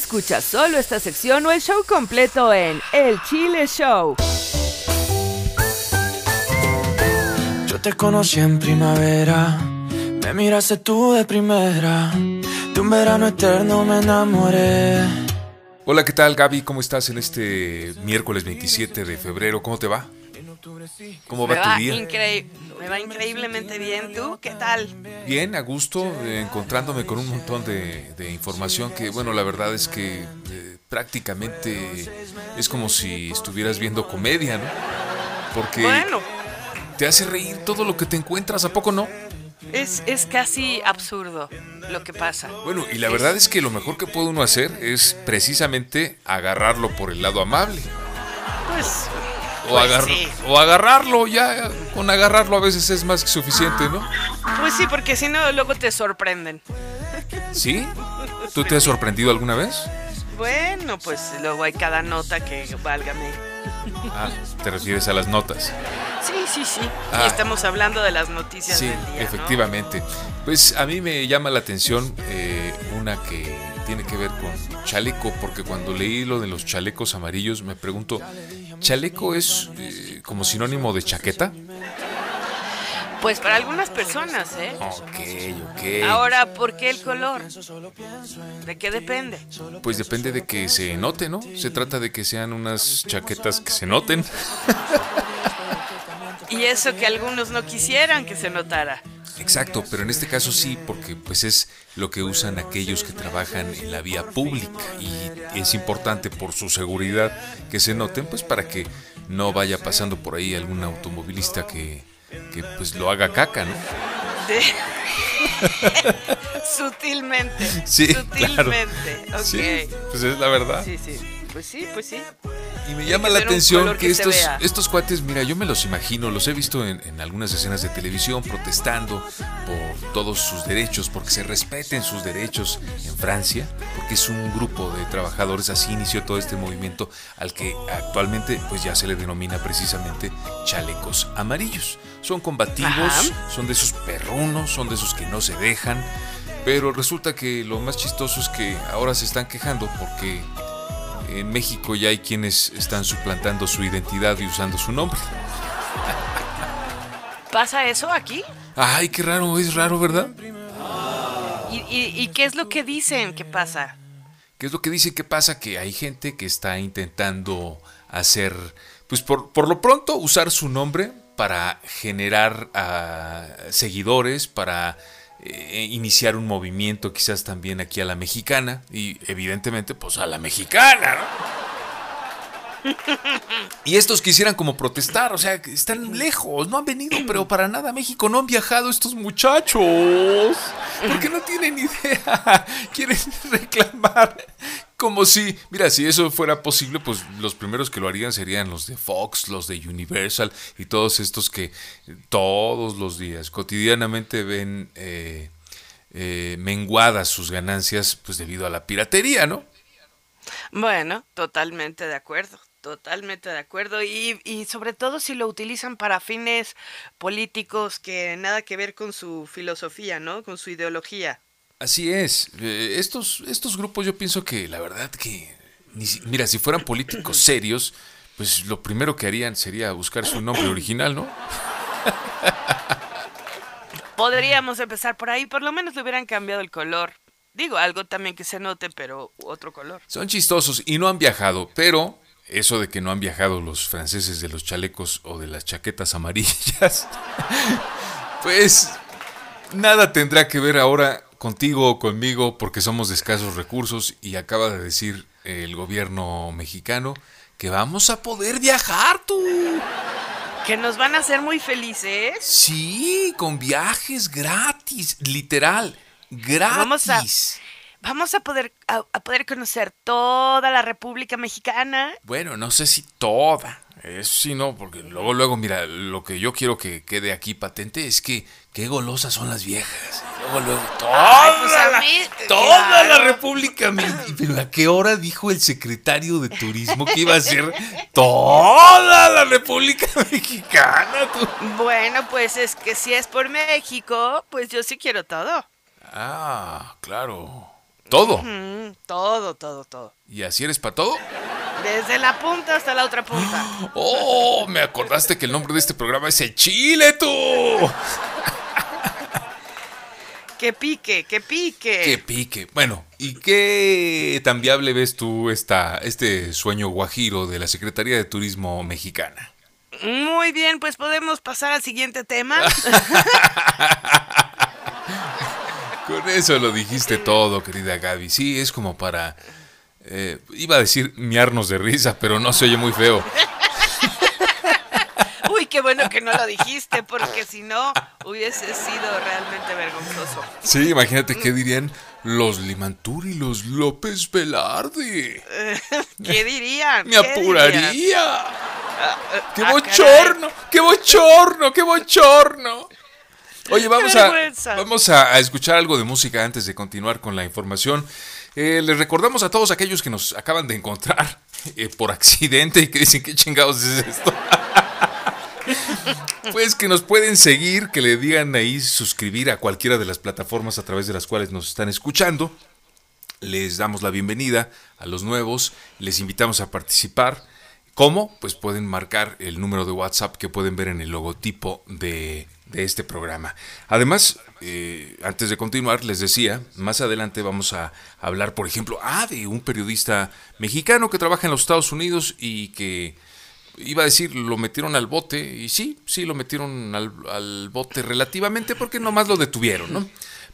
Escucha solo esta sección o el show completo en El Chile Show. Yo te conocí en primavera, me miraste tú de primera, de un verano eterno me enamoré. Hola, ¿qué tal Gaby? ¿Cómo estás en este miércoles 27 de febrero? ¿Cómo te va? ¿Cómo va, me tu va día? increí- me va increíblemente bien. ¿Tú qué tal? Bien, a gusto, eh, encontrándome con un montón de, de información que, bueno, la verdad es que eh, prácticamente es como si estuvieras viendo comedia, ¿no? Porque Bueno, te hace reír todo lo que te encuentras, ¿a poco no? es, es casi absurdo lo que pasa. Bueno, y la verdad es que lo mejor que puede uno hacer es precisamente agarrarlo por el lado amable. Pues, Pues agar- sí. o agarrarlo, ya con agarrarlo a veces es más que suficiente, ¿no? pues sí, porque si no, luego te sorprenden. ¿Sí? ¿Tú te has sorprendido alguna vez? Bueno, pues luego hay cada nota que válgame. Ah, te refieres a las notas. Sí, sí, sí. Ah. Y estamos hablando de las noticias Sí, del día. ¿no? efectivamente. Pues a mí me llama la atención eh, una que tiene que ver con chaleco, porque cuando leí lo de los chalecos amarillos me pregunto, ¿chaleco es eh, como sinónimo de chaqueta? Pues para algunas personas, ¿eh? Ok, ok. Ahora, ¿por qué el color? ¿De qué depende? Pues depende de que se note, ¿no? Se trata de que sean unas chaquetas que se noten. Y eso que algunos no quisieran que se notara. Exacto, pero en este caso sí, porque pues es lo que usan aquellos que trabajan en la vía pública y es importante por su seguridad que se noten, pues para que no vaya pasando por ahí algún automovilista que, que pues lo haga caca, ¿no? Sutilmente. Sí, Sutilmente. claro. Sí, pues es la verdad. Sí, sí. Pues sí, pues sí. Y me llama la atención que, estos, estos cuates, mira, yo me los imagino, los he visto en, en algunas escenas de televisión protestando por todos sus derechos, porque se respeten sus derechos en Francia, porque es un grupo de trabajadores, así inició todo este movimiento al que actualmente pues ya se le denomina precisamente chalecos amarillos. Son combativos, Ajá. son de esos perrunos, son de esos que no se dejan, pero resulta que lo más chistoso es que ahora se están quejando porque en México ya hay quienes están suplantando su identidad y usando su nombre. ¿Pasa eso aquí? Ay, qué raro, es raro, ¿verdad? ¿Y, y, y qué es lo que dicen que pasa? ¿Qué es lo que dice que pasa? Que hay gente que está intentando hacer, pues por, por lo pronto, usar su nombre para generar ah, seguidores, para eh, iniciar un movimiento quizás también aquí a la mexicana y evidentemente pues a la mexicana, ¿no? Y estos quisieran como protestar, o sea, están lejos, no han venido, pero para nada a México, no han viajado estos muchachos, porque no tienen idea, quieren reclamar como si, mira, si eso fuera posible, pues los primeros que lo harían serían los de Fox, los de Universal y todos estos que todos los días, cotidianamente ven eh, eh, menguadas sus ganancias, pues debido a la piratería, ¿no? Bueno, totalmente de acuerdo. Totalmente de acuerdo. Y, y sobre todo si lo utilizan para fines políticos que nada que ver con su filosofía, ¿no? Con su ideología. Así es. Eh, estos, estos grupos yo pienso que la verdad que... ni si- mira, si fueran políticos serios, pues lo primero que harían sería buscar su nombre original, ¿no? Podríamos empezar por ahí, por lo menos le hubieran cambiado el color. Digo, algo también que se note, pero otro color. Son chistosos y no han viajado, pero eso de que no han viajado los franceses de los chalecos o de las chaquetas amarillas, pues nada tendrá que ver ahora contigo o conmigo porque somos de escasos recursos y acaba de decir el gobierno mexicano que vamos a poder viajar tú. Que nos van a hacer muy felices. Sí, con viajes gratis, literal, gratis. Vamos a- Vamos a poder, a, a poder conocer toda la República Mexicana. Bueno, no sé si toda. Eso sí, no, porque luego, luego, mira, lo que yo quiero que quede aquí patente es que qué golosas son las viejas. Luego, luego, toda, Ay, pues a la, mí, toda claro. la República. Pero ¿a qué hora dijo el secretario de Turismo que iba a ser toda la República Mexicana? Bueno, pues es que si es por México, pues yo sí quiero todo. Ah, claro. Todo. Mm, todo, todo, todo. ¿Y así eres para todo? Desde la punta hasta la otra punta. ¡Oh! Me acordaste que el nombre de este programa es El Chile, tú. Que pique, que pique. ¡Qué pique! Bueno, ¿y qué tan viable ves tú esta, este sueño guajiro de la Secretaría de Turismo mexicana? Muy bien, pues podemos pasar al siguiente tema. Con eso lo dijiste todo, querida Gaby. Sí, es como para... eh, iba a decir miarnos de risa, pero no se oye muy feo. Uy, qué bueno que no lo dijiste, porque si no hubiese sido realmente vergonzoso. Sí, imagínate qué dirían los Limantur y los López Velarde. ¿Qué dirían? ¡Me ¿Qué dirían? apuraría! ¡Qué ah, bochorno! ¡Qué bochorno! ¡Qué bochorno! Oye, vamos a, vamos a, a escuchar algo de música antes de continuar con la información. Eh, les recordamos a todos aquellos que nos acaban de encontrar eh, por accidente y que dicen, ¿qué chingados es esto? Pues que nos pueden seguir, que le digan ahí suscribir a cualquiera de las plataformas a través de las cuales nos están escuchando. Les damos la bienvenida a los nuevos, les invitamos a participar. ¿Cómo? Pues pueden marcar el número de WhatsApp que pueden ver en el logotipo de, este programa. Además, eh, antes de continuar, les decía, más adelante vamos a hablar, por ejemplo, ah, de un periodista mexicano que trabaja en los Estados Unidos y que iba a decir, lo metieron al bote, y sí, sí, lo metieron al, al bote relativamente porque nomás lo detuvieron, ¿no?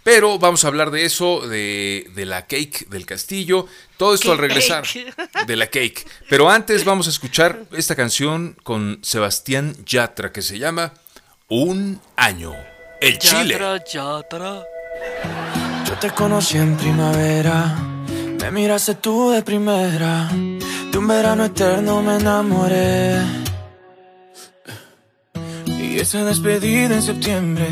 Pero vamos a hablar de eso, de, de la cake del castillo, todo esto ¿Qué al regresar. cake? De la cake. Pero antes vamos a escuchar esta canción con Sebastián Yatra que se llama Un año. El Chile. Yatra, yatra. Yo te conocí en primavera, me miraste tú de primera, de un verano eterno me enamoré. Y esa despedida en septiembre,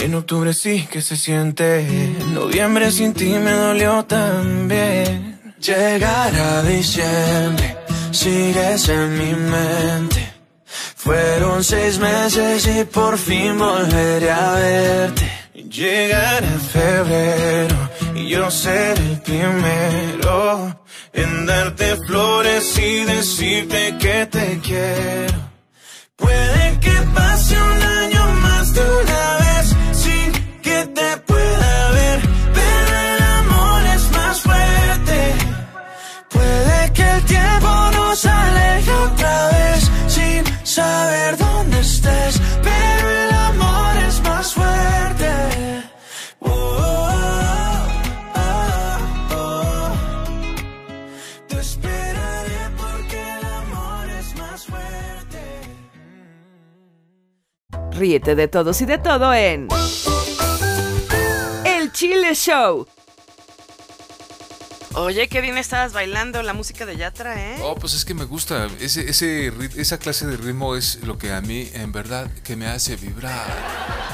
en octubre sí que se siente, en noviembre sin ti me dolió también. Llegar a diciembre, sigues en mi mente. Fueron seis meses y por fin volveré a verte. Llegará febrero y yo seré el primero en darte flores y decirte que te quiero. Puede que pase un año Ríete de todos y de todo en El Chile Show. Oye, qué bien estabas bailando la música de Yatra, ¿eh? Oh, pues es que me gusta. Ese, ese, esa clase de ritmo es lo que a mí, en verdad, que me hace vibrar.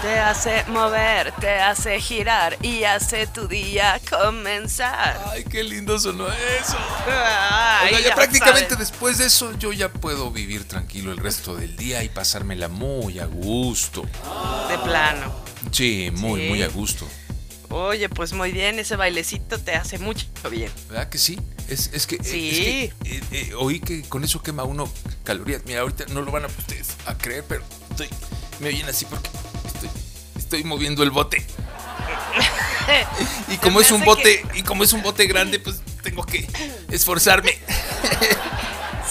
Te hace mover, te hace girar y hace tu día comenzar. Ay, qué lindo sonó eso. Ay, Oiga, ya ya prácticamente después de eso yo ya puedo vivir tranquilo el resto del día y pasármela muy a gusto. De plano. Sí, muy, Sí. muy a gusto. Oye, pues muy bien, ese bailecito te hace mucho bien. ¿Verdad que sí? Es, es que, Sí. es que, eh, eh, oí que con eso quema uno calorías. Mira, ahorita no lo van a ustedes a creer, pero estoy, me oyen así porque estoy, estoy moviendo el bote. y como es un bote, y como es un bote grande, pues tengo que esforzarme.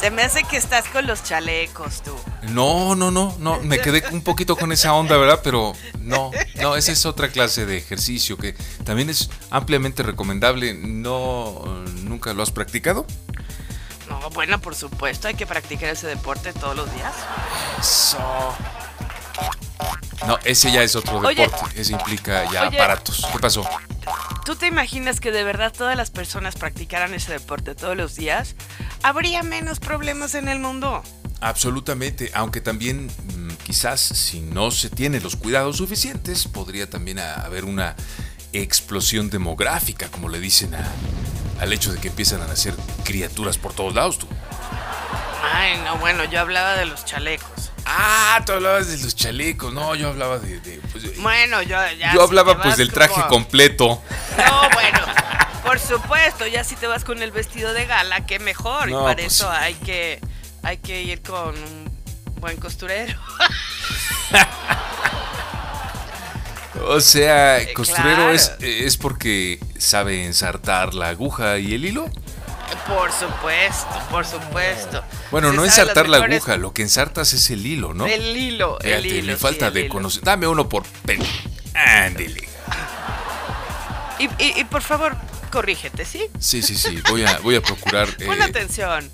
Se me hace que estás con los chalecos, tú. No, no, no, no, me quedé un poquito con esa onda, ¿verdad? Pero no, no, esa es otra clase de ejercicio que también es ampliamente recomendable. No, nunca lo has practicado. No, bueno, por supuesto, hay que practicar ese deporte todos los días. Eso. No, ese ya es otro Oye. deporte. Ese implica ya Oye. aparatos. ¿Qué pasó? ¿Tú te imaginas que de verdad todas las personas practicaran ese deporte todos los días? Habría menos problemas en el mundo. Absolutamente, aunque también mm, quizás si no se tiene los cuidados suficientes, podría también haber una explosión demográfica, como le dicen a- al hecho de que empiezan a nacer criaturas por todos lados. Tú. Ay, no, bueno, yo hablaba de los chalecos. Ah, tú hablabas de los chalecos. No, yo hablaba de... de, pues, Bueno, yo ya. yo hablaba pues del traje como- completo. No, bueno. Por supuesto, ya si te vas con el vestido de gala, qué mejor. y No, para pues eso hay que hay que ir con un buen costurero. O sea, Eh, costurero claro. es, es porque sabe ensartar la aguja y el hilo. Por supuesto, por supuesto. Bueno, Se no ensartar la mejores- aguja, lo que ensartas es el hilo, ¿no? El hilo, el Fíjate, hilo. le falta el de conocer. Dame uno por pen. Ándele. Y, y- y por favor, corrígete, ¿sí? Sí, sí, sí. Voy a, voy a procurar eh, Pon atención.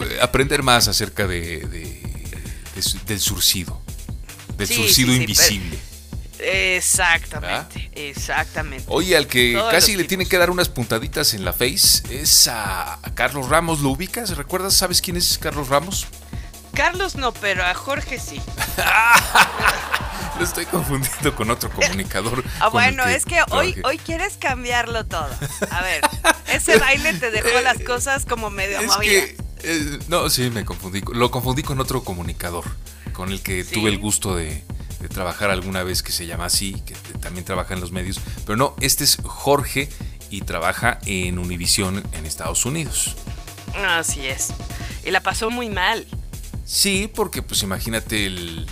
eh, aprender más acerca de, de- de su- del surcido. Del Sí, surcido sí, sí, invisible. Exactamente, exactamente. Oye, al que Todos casi le tiene tipos. que dar unas puntaditas en la face es a, a Carlos Ramos. ¿Lo ubicas? ¿Recuerdas? ¿Sabes quién es Carlos Ramos? Carlos no, pero a Jorge sí. Lo estoy confundiendo con otro comunicador. Ah, bueno, es que hoy, hoy quieres cambiarlo todo. A ver, ese baile te dejó las cosas como medio Es que. eh, no, sí, me confundí. Lo confundí con otro comunicador. Con el que ¿Sí? tuve el gusto de, de trabajar alguna vez que se llama así, que también trabaja en los medios. Pero no, este es Jorge y trabaja en Univision en Estados Unidos. Así es. Y la pasó muy mal. Sí, porque pues imagínate, el,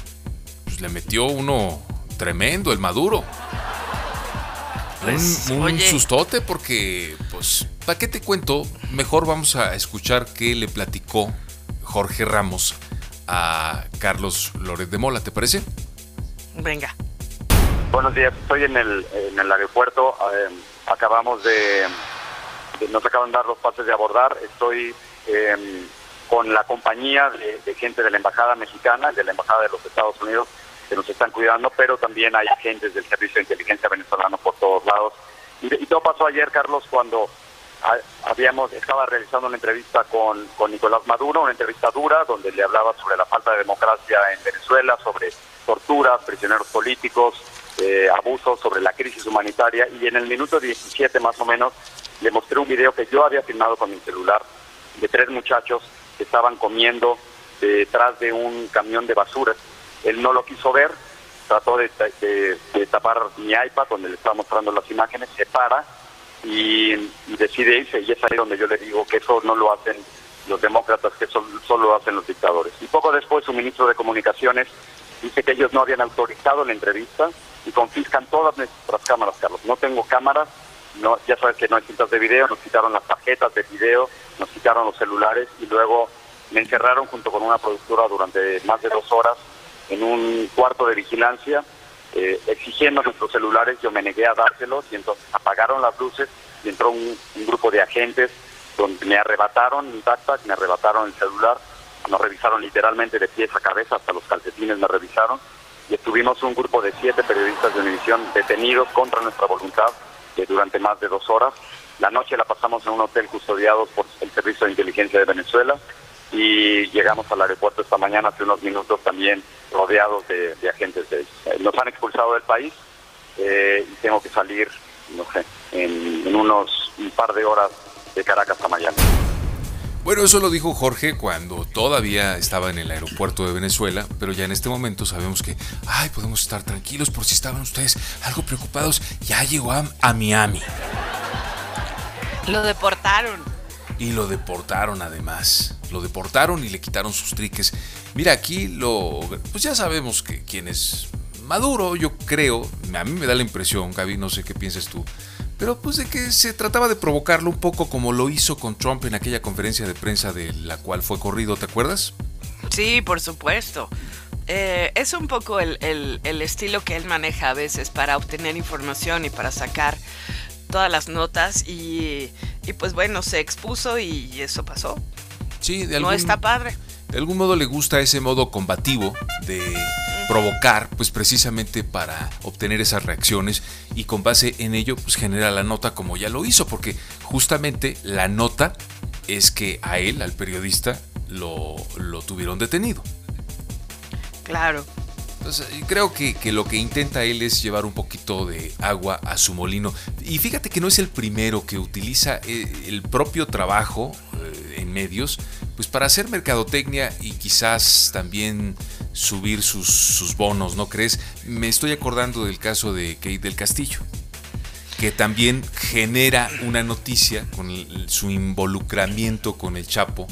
pues, le metió uno tremendo, el Maduro. Pues, un, sustote porque, pues, ¿para qué te cuento? Mejor vamos a escuchar qué le platicó Jorge Ramos a Carlos Loret de Mola, ¿te parece? Venga. Buenos días, estoy en el, en el aeropuerto. eh, acabamos de, Nos acaban de dar los pases de abordar. Estoy eh, con la compañía de, gente de la Embajada Mexicana, de la Embajada de los Estados Unidos, que nos están cuidando, pero también hay agentes del Servicio de Inteligencia venezolano por todos lados. Y, y todo pasó ayer, Carlos, cuando ha- habíamos estaba realizando una entrevista con, con Nicolás Maduro, una entrevista dura donde le hablaba sobre la falta de democracia en Venezuela, sobre torturas, prisioneros políticos, eh, abusos, sobre la crisis humanitaria y en el minuto 17 más o menos le mostré un video que yo había filmado con mi celular de tres muchachos que estaban comiendo detrás de un camión de basura. Él no lo quiso ver, trató de, de- de tapar mi iPad donde le estaba mostrando las imágenes, se para y, y decide irse y es ahí donde yo le digo que eso no lo hacen los demócratas, que eso solo lo hacen los dictadores. Y poco después su ministro de Comunicaciones dice que ellos no habían autorizado la entrevista y confiscan todas nuestras cámaras, Carlos. No tengo cámaras, no, ya sabes que no hay cintas de video, nos quitaron las tarjetas de video, nos quitaron los celulares y luego me encerraron junto con una productora durante más de dos horas en un cuarto de vigilancia eh, exigiendo nuestros celulares, yo me negué a dárselos y entonces apagaron las luces y entró un, un grupo de agentes donde me arrebataron mi backpack, me arrebataron el celular, nos revisaron literalmente de pies a cabeza, hasta los calcetines me revisaron y estuvimos un grupo de siete periodistas de Univisión detenidos contra nuestra voluntad eh, durante más de dos horas. La noche la pasamos en un hotel custodiado por el Servicio de Inteligencia de Venezuela y llegamos al aeropuerto esta mañana hace unos minutos también rodeados de, de agentes de ellos. Eh, Nos han expulsado del país eh, y tengo que salir, no sé, en, unos un par de horas de Caracas a Miami. Bueno, eso lo dijo Jorge cuando todavía estaba en el aeropuerto de Venezuela, pero ya en este momento sabemos que, ay, podemos estar tranquilos por si estaban ustedes algo preocupados, ya llegó a, a Miami Lo deportaron. y lo deportaron además, lo deportaron y le quitaron sus triques. Mira, aquí lo, pues ya sabemos que quién es Maduro, yo creo, a mí me da la impresión, Gaby, no sé qué piensas tú, pero pues de que se trataba de provocarlo un poco como lo hizo con Trump en aquella conferencia de prensa de la cual fue corrido, ¿te acuerdas? Sí, por supuesto. Eh, es un poco el, el- el estilo que él maneja a veces para obtener información y para sacar todas las notas y, y pues bueno, se expuso y eso pasó. Sí, de No algún, está padre. de algún modo le gusta ese modo combativo de provocar, pues precisamente para obtener esas reacciones y con base en ello, pues genera la nota como ya lo hizo, porque justamente la nota es que a él, al periodista, lo, lo tuvieron detenido. Claro. Creo que, que lo que intenta él es llevar un poquito de agua a su molino. Y fíjate que no es el primero que utiliza eh, el propio trabajo eh, en medios pues para hacer mercadotecnia y quizás también subir sus, sus bonos, ¿no crees? Me estoy acordando del caso de Kate del Castillo. que también genera una noticia con el- su involucramiento con el Chapo,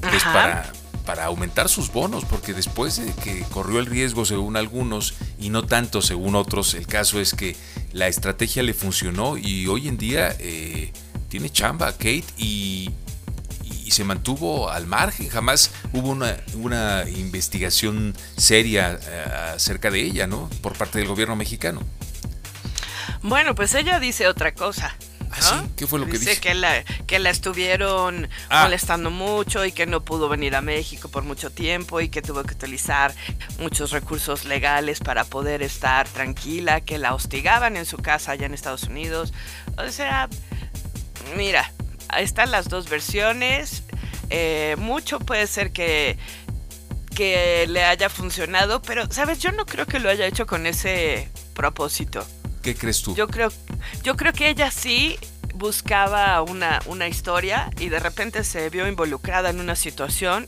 pues Ajá. para, para aumentar sus bonos, porque después de que corrió el riesgo según algunos y no tanto según otros, el caso es que la estrategia le funcionó y hoy en día eh, tiene chamba Kate y, se mantuvo al margen, jamás hubo una, una investigación seria eh, acerca de ella, ¿no? Por parte del gobierno mexicano. Bueno, pues ella dice otra cosa. ¿Ah, sí? ¿Qué fue lo que dice? dice? que la, que la estuvieron Ah. molestando mucho y que no pudo venir a México por mucho tiempo y que tuvo que utilizar muchos recursos legales para poder estar tranquila, que la hostigaban en su casa allá en Estados Unidos. O sea, mira, ahí están las dos versiones. Eh, mucho puede ser que que le haya funcionado, pero sabes, yo no creo que lo haya hecho con ese propósito. ¿Qué crees tú? Yo creo, yo creo que ella sí buscaba una, una historia y de repente se vio involucrada en una situación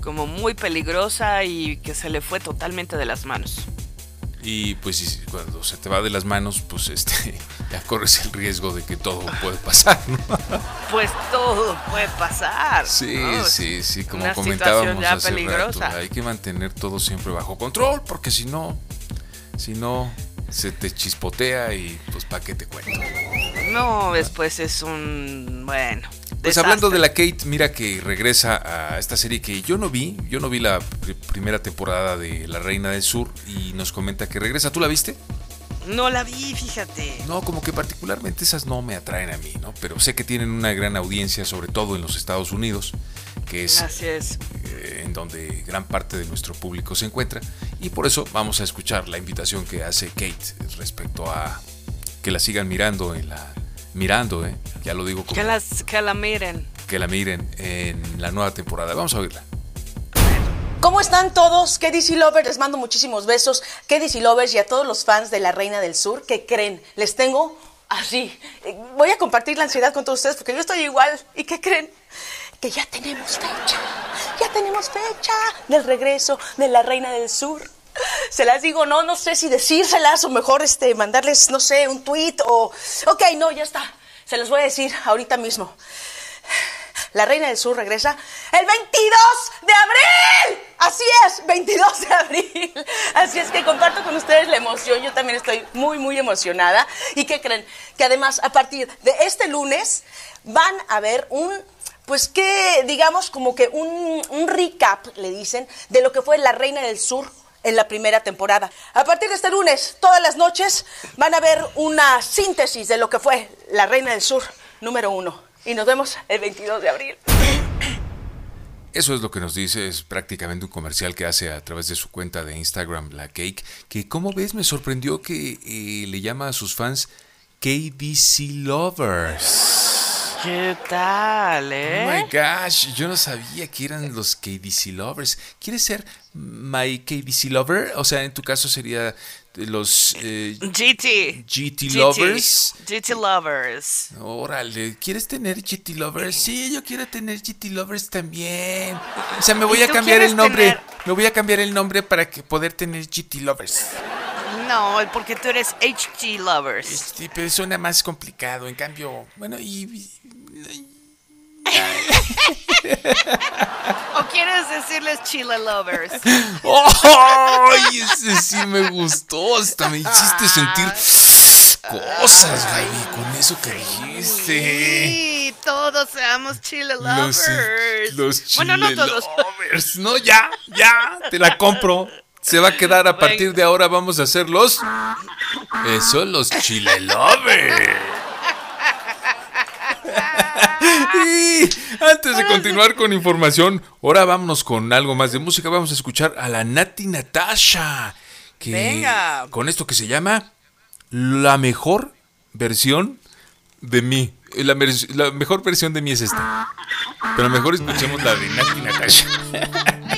como muy peligrosa y que se le fue totalmente de las manos. Y pues cuando se te va de las manos, pues este, ya corres el riesgo de que todo puede pasar, ¿no? Pues todo puede pasar. Sí, ¿no? sí, sí, como Una comentábamos ya hace peligrosa. rato, hay que mantener todo siempre bajo control, porque si no, si no, se te chispotea y pues pa' qué te cuento. No, después es un bueno. Pues desastre. hablando de la Kate, mira que regresa a esta serie que yo no vi, yo no vi la pr- primera temporada de La Reina del Sur y nos comenta que regresa. ¿Tú la viste? No la vi, fíjate. No, como que particularmente esas no me atraen a mí, ¿no? Pero sé que tienen una gran audiencia, sobre todo en los Estados Unidos, que es eh, en donde gran parte de nuestro público se encuentra. Y por eso vamos a escuchar la invitación que hace Kate respecto a que la sigan mirando en la mirando, ¿eh? Ya lo digo como Que, las, que la miren. que la miren en la nueva temporada. Vamos a oírla. ¿Cómo están todos? ¿Qué DC Lovers? Les mando muchísimos besos. ¿Qué DC Lovers? Y a todos los fans de La Reina del Sur, ¿qué creen? Les tengo así. Eh, Voy a compartir la ansiedad con todos ustedes porque yo estoy igual. ¿Y qué creen? Que ya tenemos fecha. Ya tenemos fecha del regreso de La Reina del Sur. Se las digo, no, no sé si decírselas o mejor este, mandarles, no sé, un tweet o... Ok, no, ya está. Se los voy a decir ahorita mismo. La Reina del Sur regresa el 22 de abril. Así es, 22 de abril. Así es que comparto con ustedes la emoción. Yo también estoy muy, muy emocionada. ¿Y qué creen? Que además, a partir de este lunes, van a ver un, pues que, digamos, como que un, recap, le dicen, de lo que fue La Reina del Sur en la primera temporada. A partir de este lunes, todas las noches, van a ver una síntesis de lo que fue La Reina del Sur número uno. Y nos vemos el 22 de abril. Eso es lo que nos dice, es prácticamente un comercial que hace a través de su cuenta de Instagram, la Cake, que como ves me sorprendió que eh, le llama a sus fans KDC Lovers. ¿Qué tal, Oh eh? my gosh, yo no sabía que eran los KDC Lovers. ¿Quieres ser my KDC Lover? O sea, en tu caso sería los eh, GT. GT Lovers. GT Lovers. Órale, ¿quieres tener GT Lovers? Sí, yo quiero tener GT Lovers también. O sea, me voy ¿Y a cambiar el nombre. tener- Me voy a cambiar el nombre para que poder tener GT Lovers. No, porque tú eres HG Lovers. Sí, pero suena más complicado. En cambio, bueno, y. ¿O quieres decirles Chile Lovers? ¡Ay! Ese sí me gustó. Hasta me hiciste sentir cosas, Gaby, con eso que dijiste. Sí, todos seamos Chile Los, Lovers. los bueno, no chile todos. lovers. No, ya, ya, te la compro. Se va a quedar a partir de ahora. Vamos a hacer los. Eso, los chile lovers. Y antes de continuar con información, ahora vámonos con algo más de música. Vamos a escuchar a la Nati Natasha. Que Venga. Con esto que se llama La mejor versión de mí. La, vers- la mejor versión de mí es esta. Pero mejor escuchemos la de Nati Natasha.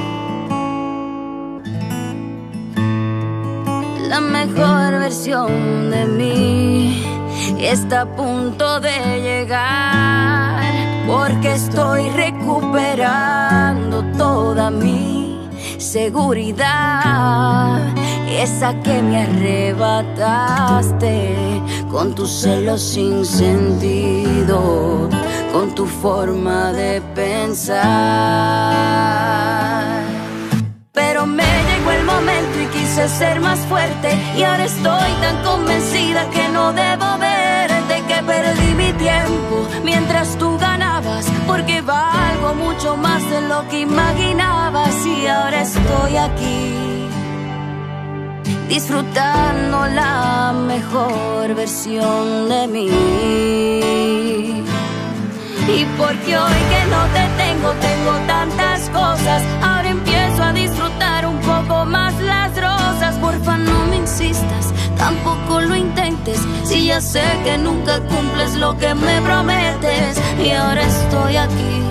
La mejor versión de mí está a punto de llegar porque estoy recuperando toda mi seguridad, esa que me arrebataste con tus celos sin sentido, con tu forma de pensar. Me llegó el momento y quise ser más fuerte y ahora estoy tan convencida que no debo verte que perdí mi tiempo mientras tú ganabas porque valgo mucho más de lo que imaginabas y ahora estoy aquí disfrutando la mejor versión de mí. Y porque hoy que no te tengo, tengo tantas cosas. Más las rosas. Porfa, no me insistas, tampoco lo intentes. Si ya sé que nunca cumples lo que me prometes. Y ahora estoy aquí,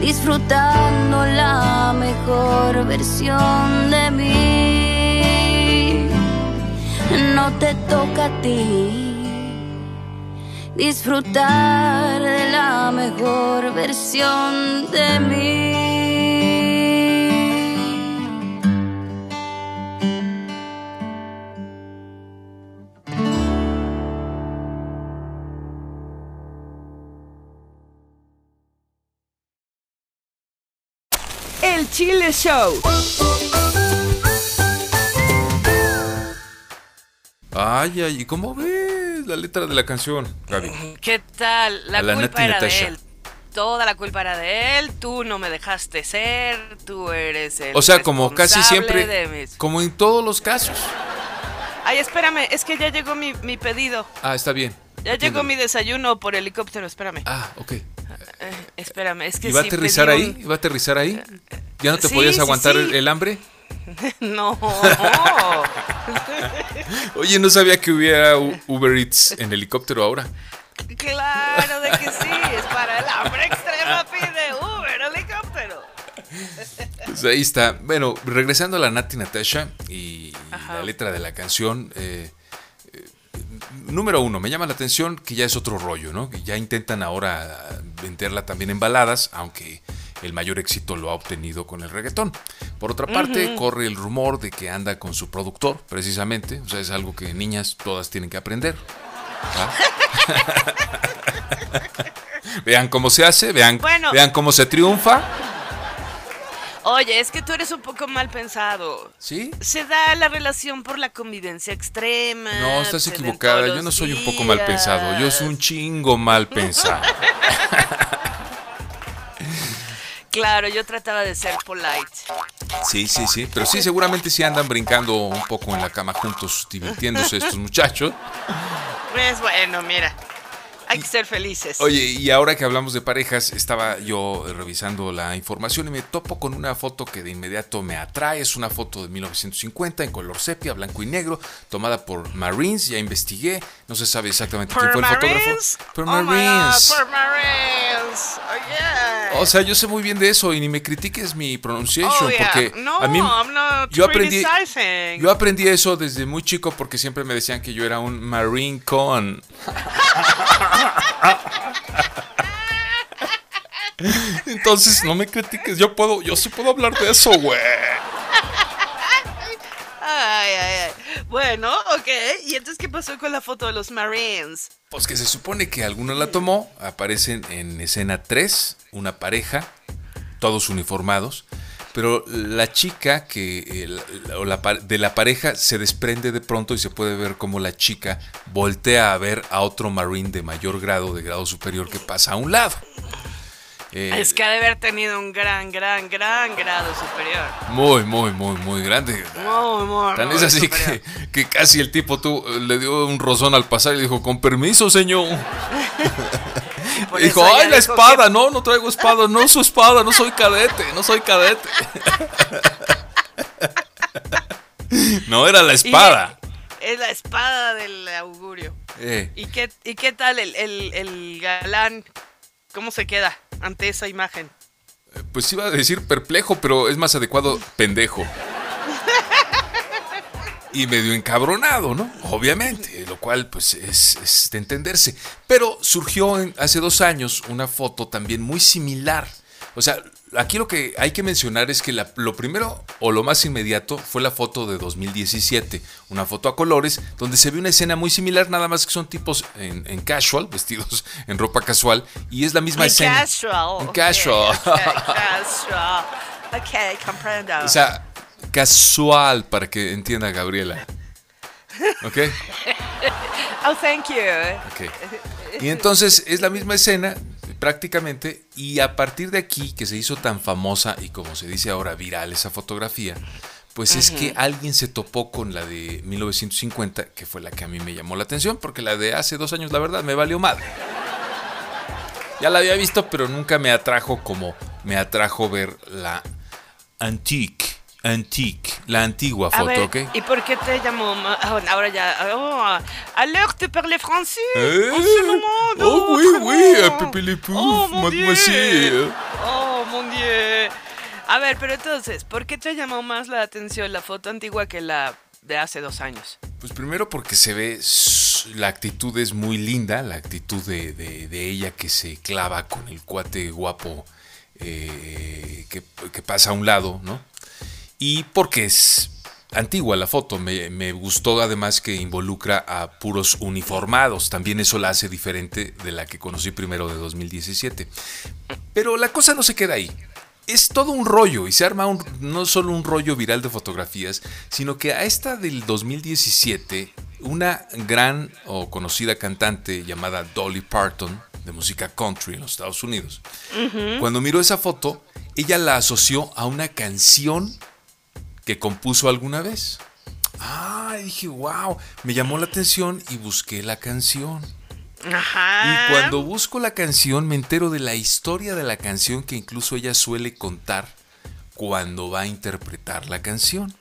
disfrutando la mejor versión de mí. No te toca a ti disfrutar de la mejor versión de mí. Chile Show. Ay, ay, ¿y cómo ves la letra de la canción, Gaby? ¿Qué tal? La la culpa era de Natasha. él. Toda la culpa era de él. Tú no me dejaste ser. Tú eres el. O sea, como casi siempre, de mis- como en todos los casos. Ay, espérame, es que ya llegó mi, mi pedido. Ah, está bien. Ya Entiendo. llegó mi desayuno por helicóptero, espérame. Ah, ok. Eh, espérame, es que ¿Iba a sí aterrizar pedí ahí? ¿Iba a aterrizar ahí? ¿Ya no te Sí, podías aguantar sí. El, el hambre? No. Oye, no sabía que hubiera Uber Eats en helicóptero ahora. claro de que sí. Es para el hambre extrema pide Uber, helicóptero. Pues ahí está. Bueno, regresando a la Nati Natasha y Ajá. la letra de la canción. eh, eh, número uno, me llama la atención que ya es otro rollo, ¿no? Que ya intentan ahora venderla también en baladas, aunque el mayor éxito lo ha obtenido con el reggaetón. Por otra parte, corre el rumor de que anda con su productor, precisamente. O sea, es algo que niñas todas tienen que aprender. vean cómo se hace, vean, Bueno. vean cómo se triunfa. Oye, es que tú eres un poco mal pensado. ¿Sí? Se da la relación por la convivencia extrema. No, estás equivocada. Yo no soy un poco mal pensado. Yo soy un chingo mal pensado. Claro, yo trataba de ser polite. Sí, sí, sí. Pero sí, seguramente sí andan brincando un poco en la cama juntos, divirtiéndose estos muchachos. Pues bueno, mira. Hay que ser felices. Oye, y ahora que hablamos de parejas, estaba yo revisando la información y me topo con una foto que de inmediato me atrae. Es una foto de 1950 en color sepia, blanco y negro, tomada por Marines. Ya investigué, no se sabe exactamente quién ¿Por fue el fotógrafo. Marines? Por Oh God, Marines. por Marines. Oh, yeah. O sea, yo sé muy bien de eso y ni me critiques mi pronunciation Oh, yeah. porque No, a mí yo aprendí yo aprendí eso desde muy chico porque siempre me decían que yo era un marine con. Entonces, no me critiques, yo puedo yo sí puedo hablar de eso, güey. Ay, ay, ay. Bueno, ok. ¿Y entonces qué pasó con la foto de los Marines? Pues que se supone que alguno la tomó, aparecen en escena 3, una pareja, todos uniformados, pero la chica que o la de la pareja se desprende de pronto y se puede ver como la chica voltea a ver a otro marine de mayor grado, de grado superior que pasa a un lado. Eh, Es que ha de haber tenido un gran, gran, gran grado superior. Muy, muy, muy, muy grande. Muy, muy, Tan muy es así superior. que, que casi el tipo tú, le dio un rozón al pasar y dijo, con permiso, señor. Dijo, ay, la espada, no, no traigo espada, no su espada, no soy cadete, no soy cadete. No era la espada. Es la espada del augurio. Eh, ¿Y qué, y qué tal el, el- el galán? ¿Cómo se queda ante esa imagen? pues iba a decir perplejo, pero es más adecuado pendejo. Y medio encabronado, ¿no? Obviamente, lo cual pues es, es de entenderse. Pero surgió en- hace dos años una foto también muy similar. O sea, aquí lo que hay que mencionar es que la- lo primero o lo más inmediato fue la foto de 2017, una foto a colores donde se ve una escena muy similar, nada más que son tipos en, en casual, vestidos en ropa casual, y es la misma Muy escena. casual. En casual. ok, casual. Ok, comprendo. O sea, casual para que entienda Gabriela. ¿Ok? oh, thank you. Ok. Y entonces es la misma escena prácticamente y a partir de aquí que se hizo tan famosa y como se dice ahora viral esa fotografía, pues es que alguien se topó con la de 1950, que fue la que a mí me llamó la atención, porque la de hace dos años la verdad me valió madre. Ya la había visto, pero nunca me atrajo como me atrajo ver la antique, antique, la antigua A foto, ver, ¿ok? ¿y por qué te llamó? ah, ahora ya. Oh, alors tu parles français Eh, en ce moment, oh, oui, oui, à Pepe Le Pew, Oh, mademoiselle. Oh, mon Dieu. A ver, pero entonces, ¿por qué te llamó más la atención la foto antigua que la de hace dos años? Pues primero porque se ve, la actitud es muy linda, la actitud de, de- de ella que se clava con el cuate guapo eh, que, que pasa a un lado, ¿no? Y porque es antigua la foto, me, me gustó además que involucra a puros uniformados, también eso la hace diferente de la que conocí primero de 2017. Pero la cosa no se queda ahí. Es todo un rollo y se arma un- no solo un rollo viral de fotografías, sino que a esta del 2017, una gran o conocida cantante llamada Dolly Parton, de música country en los Estados Unidos, cuando miró esa foto, ella la asoció a una canción que compuso alguna vez. Ah, dije, wow, me llamó la atención y busqué la canción. Ajá. Y cuando busco la canción me entero de la historia de la canción que incluso ella suele contar cuando va a interpretar la canción.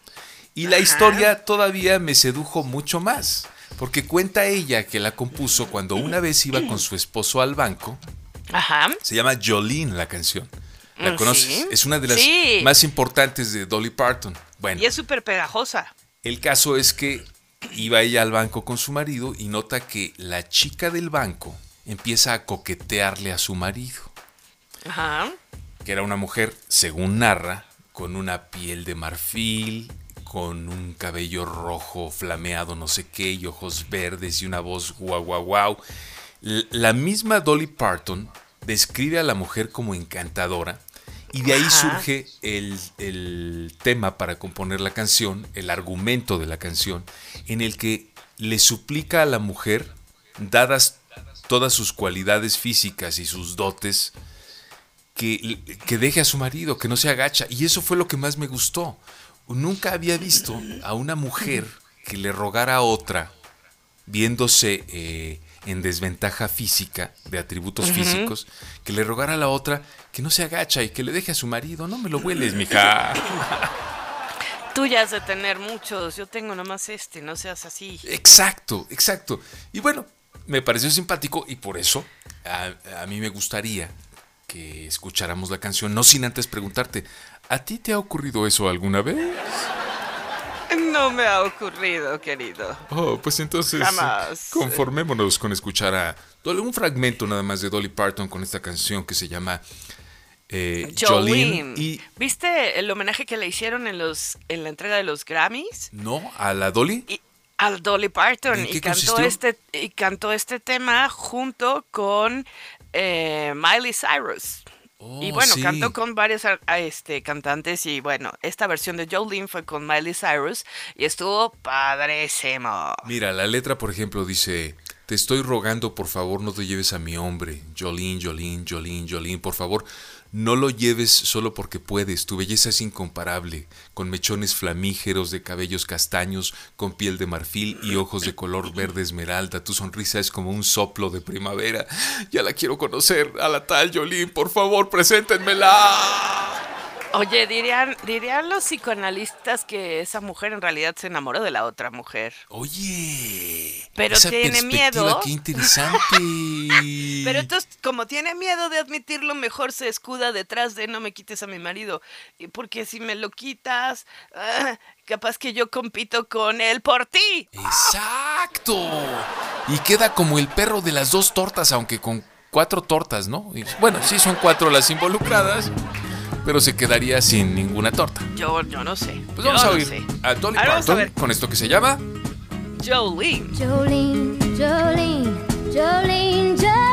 Y la historia todavía me sedujo mucho más, porque cuenta ella que la compuso cuando una vez iba con su esposo al banco. Ajá. Se llama Jolene la canción. ¿La Mm, conoces? sí. Es una de las Sí. más importantes de Dolly Parton. Bueno, Y es súper pegajosa. el caso es que iba ella al banco con su marido y nota que la chica del banco empieza a coquetearle a su marido, Ajá. que era una mujer, según narra, con una piel de marfil, con un cabello rojo flameado no sé qué y ojos verdes y una voz guau guau guau. La misma Dolly Parton describe a la mujer como encantadora y de ahí surge el, el tema para componer la canción, el argumento de la canción, en el que le suplica a la mujer, dadas todas sus cualidades físicas y sus dotes, que, que deje a su marido, que no se agacha. Y eso fue lo que más me gustó. Nunca había visto a una mujer que le rogara a otra, viéndose eh, en desventaja física, de atributos físicos, que le rogara a la otra que no se agacha y que le deje a su marido. No me lo hueles, mija. Tú ya has de tener muchos. Yo tengo nomás este. No seas así. Exacto, exacto. Y bueno, me pareció simpático y por eso a, a mí me gustaría que escucháramos la canción, no sin antes preguntarte, ¿a ti te ha ocurrido eso alguna vez? No me ha ocurrido, querido. Oh, pues entonces Jamás. conformémonos con escuchar a un fragmento nada más de Dolly Parton con esta canción que se llama eh, Jolene. Jolene. Y ¿Viste el homenaje que le hicieron en los en la entrega de los Grammys? no, a la Dolly. Y, al Dolly Parton ¿En qué y cantó consistió? este y cantó este tema junto con eh, Miley Cyrus. Y Oh, bueno, sí. cantó con varios ar- a, este, cantantes y bueno, esta versión de Jolene fue con Miley Cyrus y estuvo padrísimo. Mira, la letra, por ejemplo, dice: Te estoy rogando, por favor, no te lleves a mi hombre. Jolene, Jolene, Jolene, Jolene, por favor, no lo lleves solo porque puedes. Tu belleza es incomparable, con mechones flamígeros de cabellos castaños, con piel de marfil y ojos de color verde esmeralda. Tu sonrisa es como un soplo de primavera. Ya la quiero conocer, a la tal Jolene, por favor, preséntenmela. Oye, dirían, dirían los psicoanalistas que esa mujer en realidad se enamoró de la otra mujer. Oye. Pero esa tiene miedo. Qué interesante. Pero entonces, como tiene miedo de admitirlo, mejor se escuda detrás de no me quites a mi marido. Porque si me lo quitas, ah, capaz que yo compito con él por ti. Exacto. Y queda como el perro de las dos tortas, aunque con cuatro tortas, ¿no? Y, bueno, sí son cuatro las involucradas, pero se quedaría sin ninguna torta. Yo, yo no sé. Pues vamos yo a no oír sé. a Dolly Ahora a Parton ver. con esto que se llama Jolene. Jolene, Jolene, Jolene, Jolene.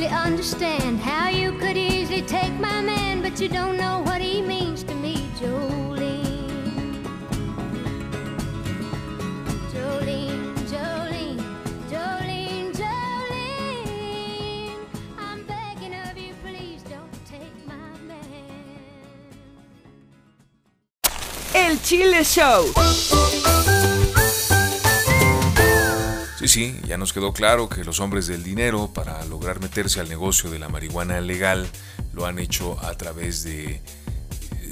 Easily understand how you could easily take my man, but you don't know what he means to me, Jolene. Jolene, Jolene, Jolene, Jolene. I'm begging of you, please don't take my man. El Chile Show. Sí, sí, ya nos quedó claro que los hombres del dinero, para lograr meterse al negocio de la marihuana legal, lo han hecho a través de, eh,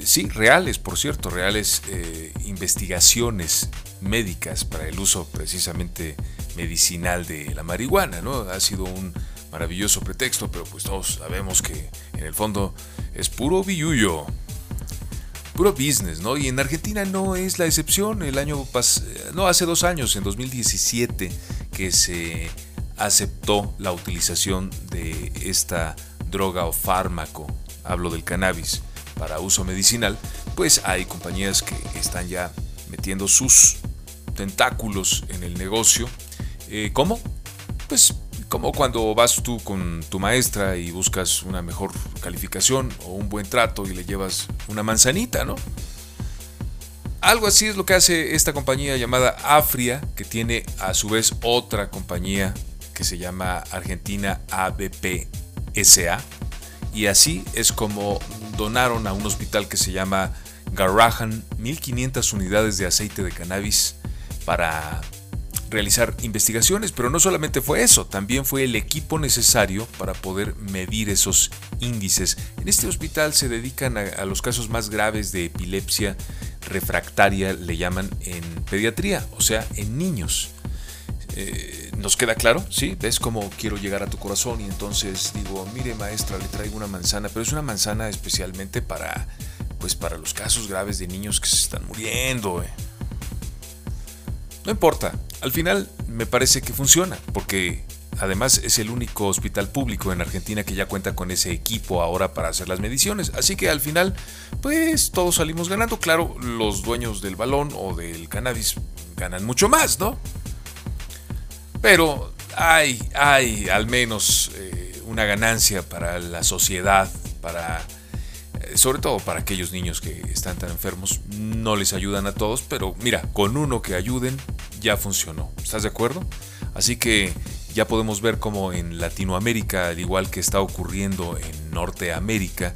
sí, reales, por cierto, reales eh, investigaciones médicas para el uso precisamente medicinal de la marihuana, ¿no? Ha sido un maravilloso pretexto, pero pues todos sabemos que en el fondo es puro billullo puro business, ¿no? Y en Argentina no es la excepción. El año pas no, hace dos años, en 2017, que se aceptó la utilización de esta droga o fármaco, hablo del cannabis, para uso medicinal, pues hay compañías que están ya metiendo sus tentáculos en el negocio. Eh, ¿Cómo? Pues como cuando vas tú con tu maestra y buscas una mejor calificación o un buen trato y le llevas una manzanita, ¿no? Algo así es lo que hace esta compañía llamada Afria, que tiene a su vez otra compañía que se llama Argentina ABP SA. Y así es como donaron a un hospital que se llama Garrahan 1500 unidades de aceite de cannabis para realizar investigaciones, pero no solamente fue eso, también fue el equipo necesario para poder medir esos índices. En este hospital se dedican a, a los casos más graves de epilepsia refractaria, le llaman en pediatría, o sea, en niños. Eh, ¿Nos queda claro? ¿Sí? ¿Ves cómo quiero llegar a tu corazón? Y entonces digo, mire maestra, le traigo una manzana, pero es una manzana especialmente para, pues para los casos graves de niños que se están muriendo. eh. No importa, al final me parece que funciona, porque además es el único hospital público en Argentina que ya cuenta con ese equipo ahora para hacer las mediciones. Así que al final, pues todos salimos ganando. Claro, los dueños del balón o del cannabis ganan mucho más, ¿no? Pero hay, hay al menos eh, una ganancia para la sociedad, para eh, sobre todo para aquellos niños que están tan enfermos, no les ayudan a todos, pero mira, con uno que ayuden ya funcionó. ¿Estás de acuerdo? Así que ya podemos ver cómo en Latinoamérica, al igual que está ocurriendo en Norteamérica,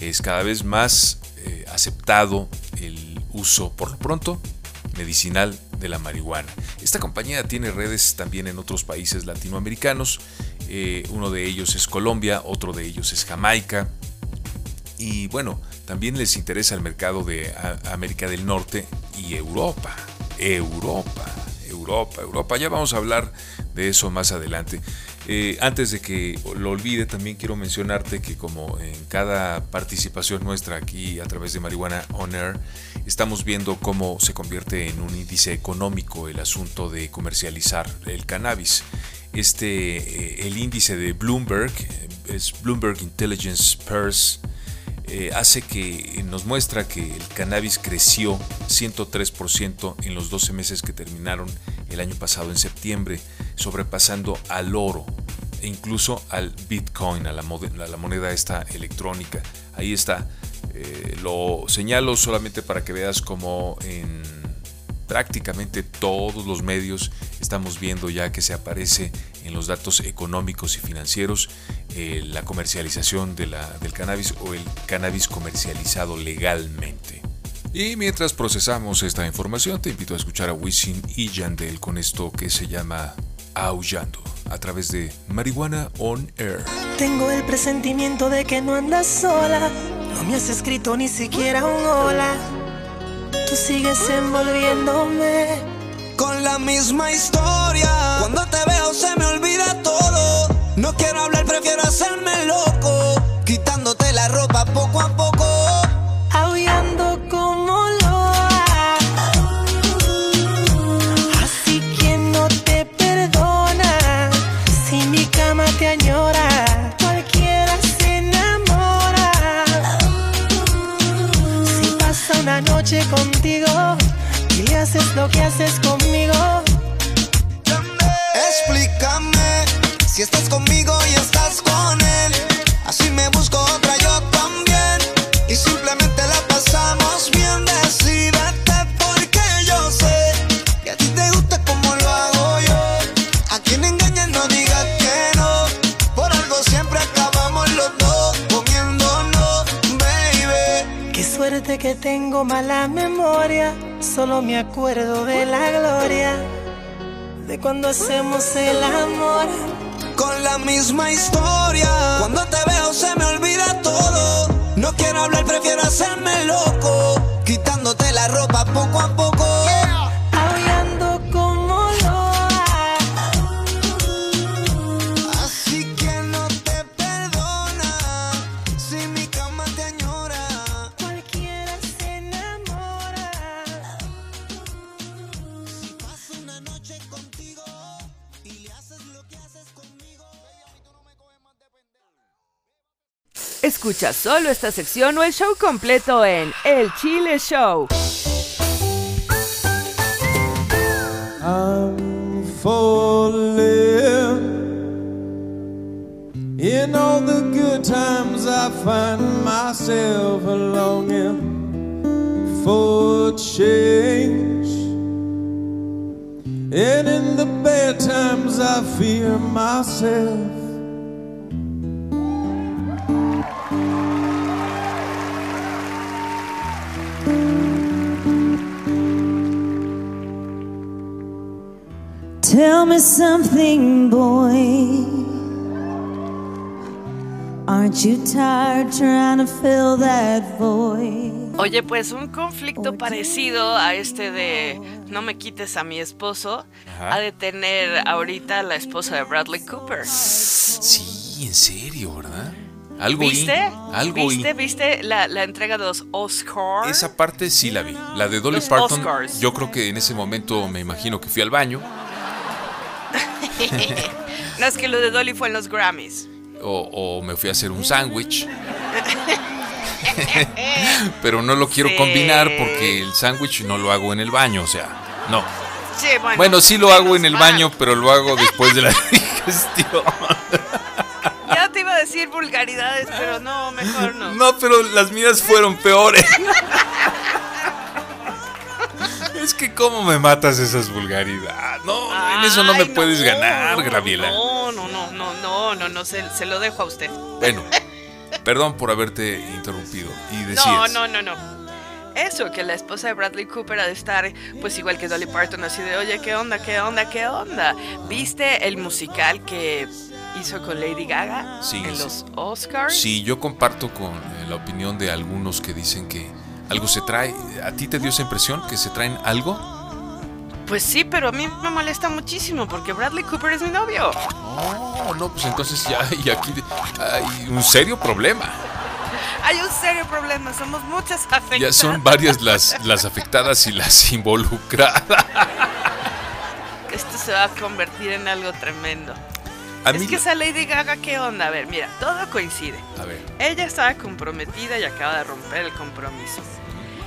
es cada vez más eh, aceptado el uso, por lo pronto, medicinal de la marihuana. Esta compañía tiene redes también en otros países latinoamericanos. Eh, uno de ellos es Colombia, otro de ellos es Jamaica. Y bueno, también les interesa el mercado de América del Norte y Europa. Europa. Europa. Europa. Ya vamos a hablar de eso más adelante. Eh, antes de que lo olvide, también quiero mencionarte que como en cada participación nuestra aquí a través de Marihuana On Air, estamos viendo cómo se convierte en un índice económico el asunto de comercializar el cannabis. Este, eh, el índice de Bloomberg, eh, es Bloomberg Intelligence Purse, eh, hace que nos muestra que el cannabis creció 103% en los 12 meses que terminaron el año pasado en septiembre, sobrepasando al oro e incluso al Bitcoin, a la, moneda esta electrónica. Ahí está. lo señalo solamente para que veas cómo en prácticamente todos los medios estamos viendo ya que se aparece en los datos económicos y financieros eh, la comercialización de la, del cannabis o el cannabis comercializado legalmente. Y mientras procesamos esta información, te invito a escuchar a Wisin y Yandel con esto que se llama Aullando a través de Marihuana On Air. Tengo el presentimiento de que no andas sola, no me has escrito ni siquiera un hola tú sigues envolviéndome con la misma historia. Cuando te veo se me olvida todo. No quiero hablar, me acuerdo de la gloria. De cuando hacemos el amor. Con la misma historia. Cuando te veo se me olvida todo. No quiero hablar, prefiero hacerme loco. Quitándote la ropa poco a poco. Escucha solo esta sección o el show completo en El Chile Show. I'm falling. In all the good times, I find myself longing for change. And in the bad times, I fear myself. Tell me something, boy. Aren't you tired trying to fill that void? Oye, pues un conflicto parecido a este de no me quites a mi esposo Ajá. ha de tener ahorita la esposa de Bradley Cooper. Sí, en serio, ¿verdad? Algo ¿Viste? algo ¿Viste? ¿Viste la, la entrega de los Oscars? Esa parte sí la vi. La de Dolly Los Parton, Oscars. yo creo que en ese momento me imagino que fui al baño No, es que lo de Dolly fue en los Grammys. o, o me fui a hacer un sándwich. Pero no lo quiero Sí. combinar porque el sándwich no lo hago en el baño, o sea, no. Sí, bueno. Bueno, sí lo hago en el mal. baño, pero lo hago después de la digestión. Ya te iba a decir vulgaridades, pero no, mejor no. No, pero las mías fueron peores. Es que cómo me matas esas vulgaridades. No, en eso no me puedes ganar, Graviela. No, no, no, no, no, no, no, se, se lo dejo a usted. Bueno, perdón por haberte interrumpido. Y decías. No, no, no, no. Eso, que la esposa de Bradley Cooper ha de estar, pues igual que Dolly Parton, así de, oye, ¿qué onda, qué onda, qué onda? ¿Viste el musical que hizo con Lady Gaga Sí, en sí. los Oscars? Sí, yo comparto con eh, la opinión de algunos que dicen que algo se trae. ¿A ti te dio esa impresión que se traen algo? Pues sí, pero a mí me molesta muchísimo porque Bradley Cooper es mi novio. Oh, no, pues entonces ya y aquí hay un serio problema. Hay un serio problema, somos muchas afectadas. Ya son varias las, las afectadas y las involucradas. Esto se va a convertir en algo tremendo. A es mí- que esa Lady Gaga, ¿qué onda? A ver, mira, todo coincide. A ver. Ella estaba comprometida y acaba de romper el compromiso.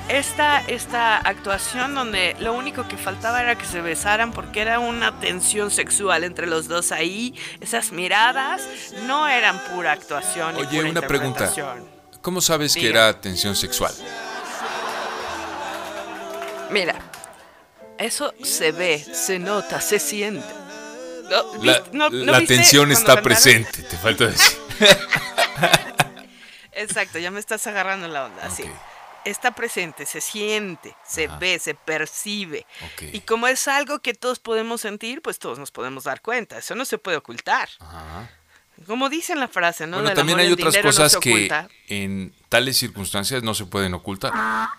Esta, esta actuación donde lo único que faltaba era que se besaran porque era una tensión sexual entre los dos ahí, esas miradas no eran pura actuación. Oye, pura una pregunta. ¿Cómo sabes que era tensión sexual? Mira, eso se ve, se nota, se siente. No, La, ¿viste- no- no la viste tensión está cantaron? presente, te falta decir. Exacto, ya me estás agarrando la onda. Sí. Está presente, se siente, se ve, se percibe. Y como es algo que todos podemos sentir, pues todos nos podemos dar cuenta. Eso no se puede ocultar. Como dice en la frase, ¿no? Bueno, Del también amor, hay otras no cosas que en tales circunstancias no se pueden ocultar.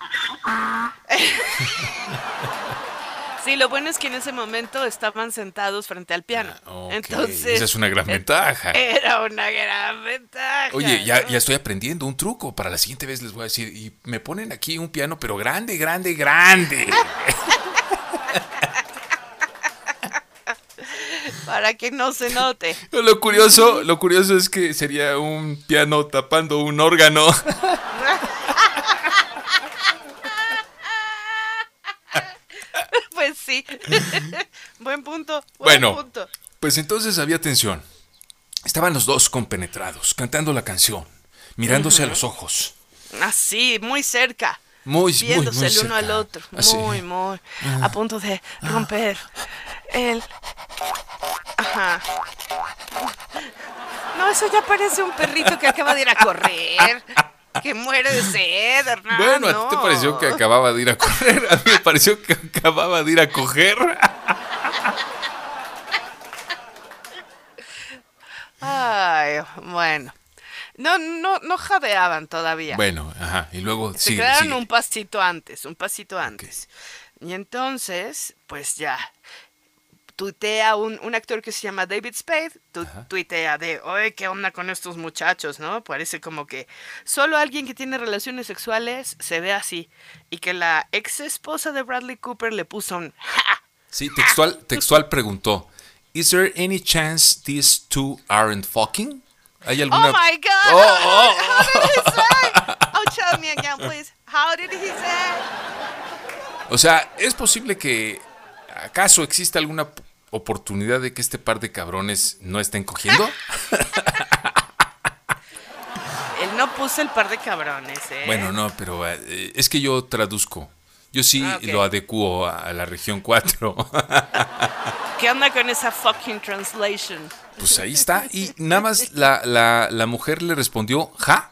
Sí, lo bueno es que en ese momento estaban sentados frente al piano. Ah, Entonces. esa es una gran ventaja. Era una gran ventaja. Oye, ya estoy aprendiendo un truco. Para la siguiente vez les voy a decir. Y me ponen aquí un piano, pero grande, grande, grande. Para que no se note. Lo curioso, lo curioso es que sería un piano tapando un órgano. Pues sí. buen punto. Buen Bueno, punto. pues entonces había tensión. Estaban los dos compenetrados, cantando la canción, mirándose a los ojos. Así, muy cerca. Muy, muy, Viéndose muy el uno cerca. al otro. Así. Muy, muy. Ah. A punto de romper el. Ajá. No, eso ya parece un perrito que acaba de ir a correr. Que muere de sed, Hernán. Bueno, ¿a ti te no. pareció que acababa de ir a correr? A mí me pareció que acababa de ir a coger. Ay, bueno. No, no, no jadeaban todavía. Bueno, ajá, y luego Se sigue, quedaron sigue. un pasito antes, un pasito antes. Y entonces, pues ya, tuitea un, un actor que se llama David Spade, tu- tuitea de, oye, ¿qué onda con estos muchachos, no? Parece como que solo alguien que tiene relaciones sexuales se ve así. Y que la ex esposa de Bradley Cooper le puso un, Sí, textual, textual preguntó, ¿Is there any chance these two aren't fucking? ¿Hay alguna... oh my God, Oh, oh, how did he say? Oh, tell me again, please. How did he say? O sea, ¿es posible que acaso exista alguna oportunidad de que este par de cabrones no estén cogiendo? Él no puso el par de cabrones, ¿eh? Bueno, no, pero eh, es que yo traduzco. Yo sí Ah, lo adecuo a, a la región 4. ¿Qué onda con esa fucking translation? pues ahí está. Y nada más la, la, la mujer le respondió, ja.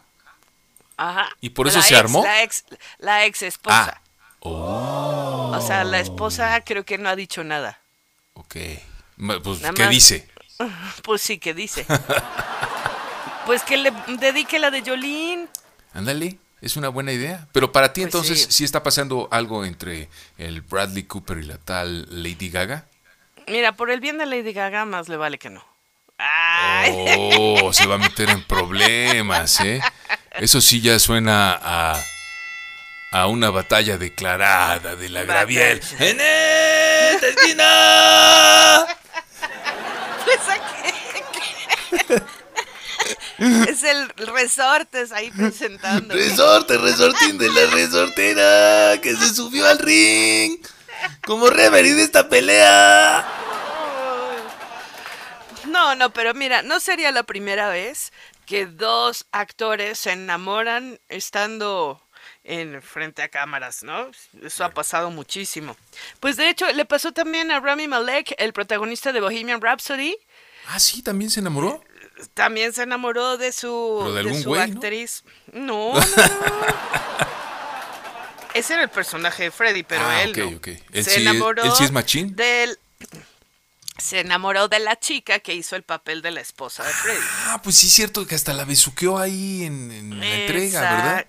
Ajá. ¿Y por eso La se ex- armó? La ex, la ex esposa. Ah. Oh. O sea, la esposa creo que no ha dicho nada. Ok. Pues, Nada ¿qué más- dice? Pues sí, ¿qué dice? pues que le dedique la de Jolene. Ándale, es una buena idea. Pero para ti Pues entonces, sí. sí. está pasando algo entre el Bradley Cooper y la tal Lady Gaga? Mira, por el bien de Lady Gaga, más le vale que no. Ay. Oh, se va a meter en problemas, ¿eh? Eso sí ya suena a, a una batalla declarada de la Graviel. ¡En esta esquina! Es el resortes ahí presentando. Resorte, resortín de la resortera que se subió al ring como referee de esta pelea. No, no, pero mira, no sería la primera vez que dos actores se enamoran estando en frente a cámaras, ¿no? Eso ha pasado muchísimo. Pues de hecho, le pasó también a Rami Malek, el protagonista de Bohemian Rhapsody. Ah, sí, también se enamoró. También se enamoró de su, de algún su güey, ¿no? actriz. No, no, no. Ese era el personaje de Freddy, pero Ah, él ok, no. ok. Él se sí- enamoró él sí es machín. Del, se enamoró de la chica que hizo el papel de la esposa de Freddy. Ah, pues sí es cierto que hasta la besuqueó ahí en, en la entrega, ¿verdad?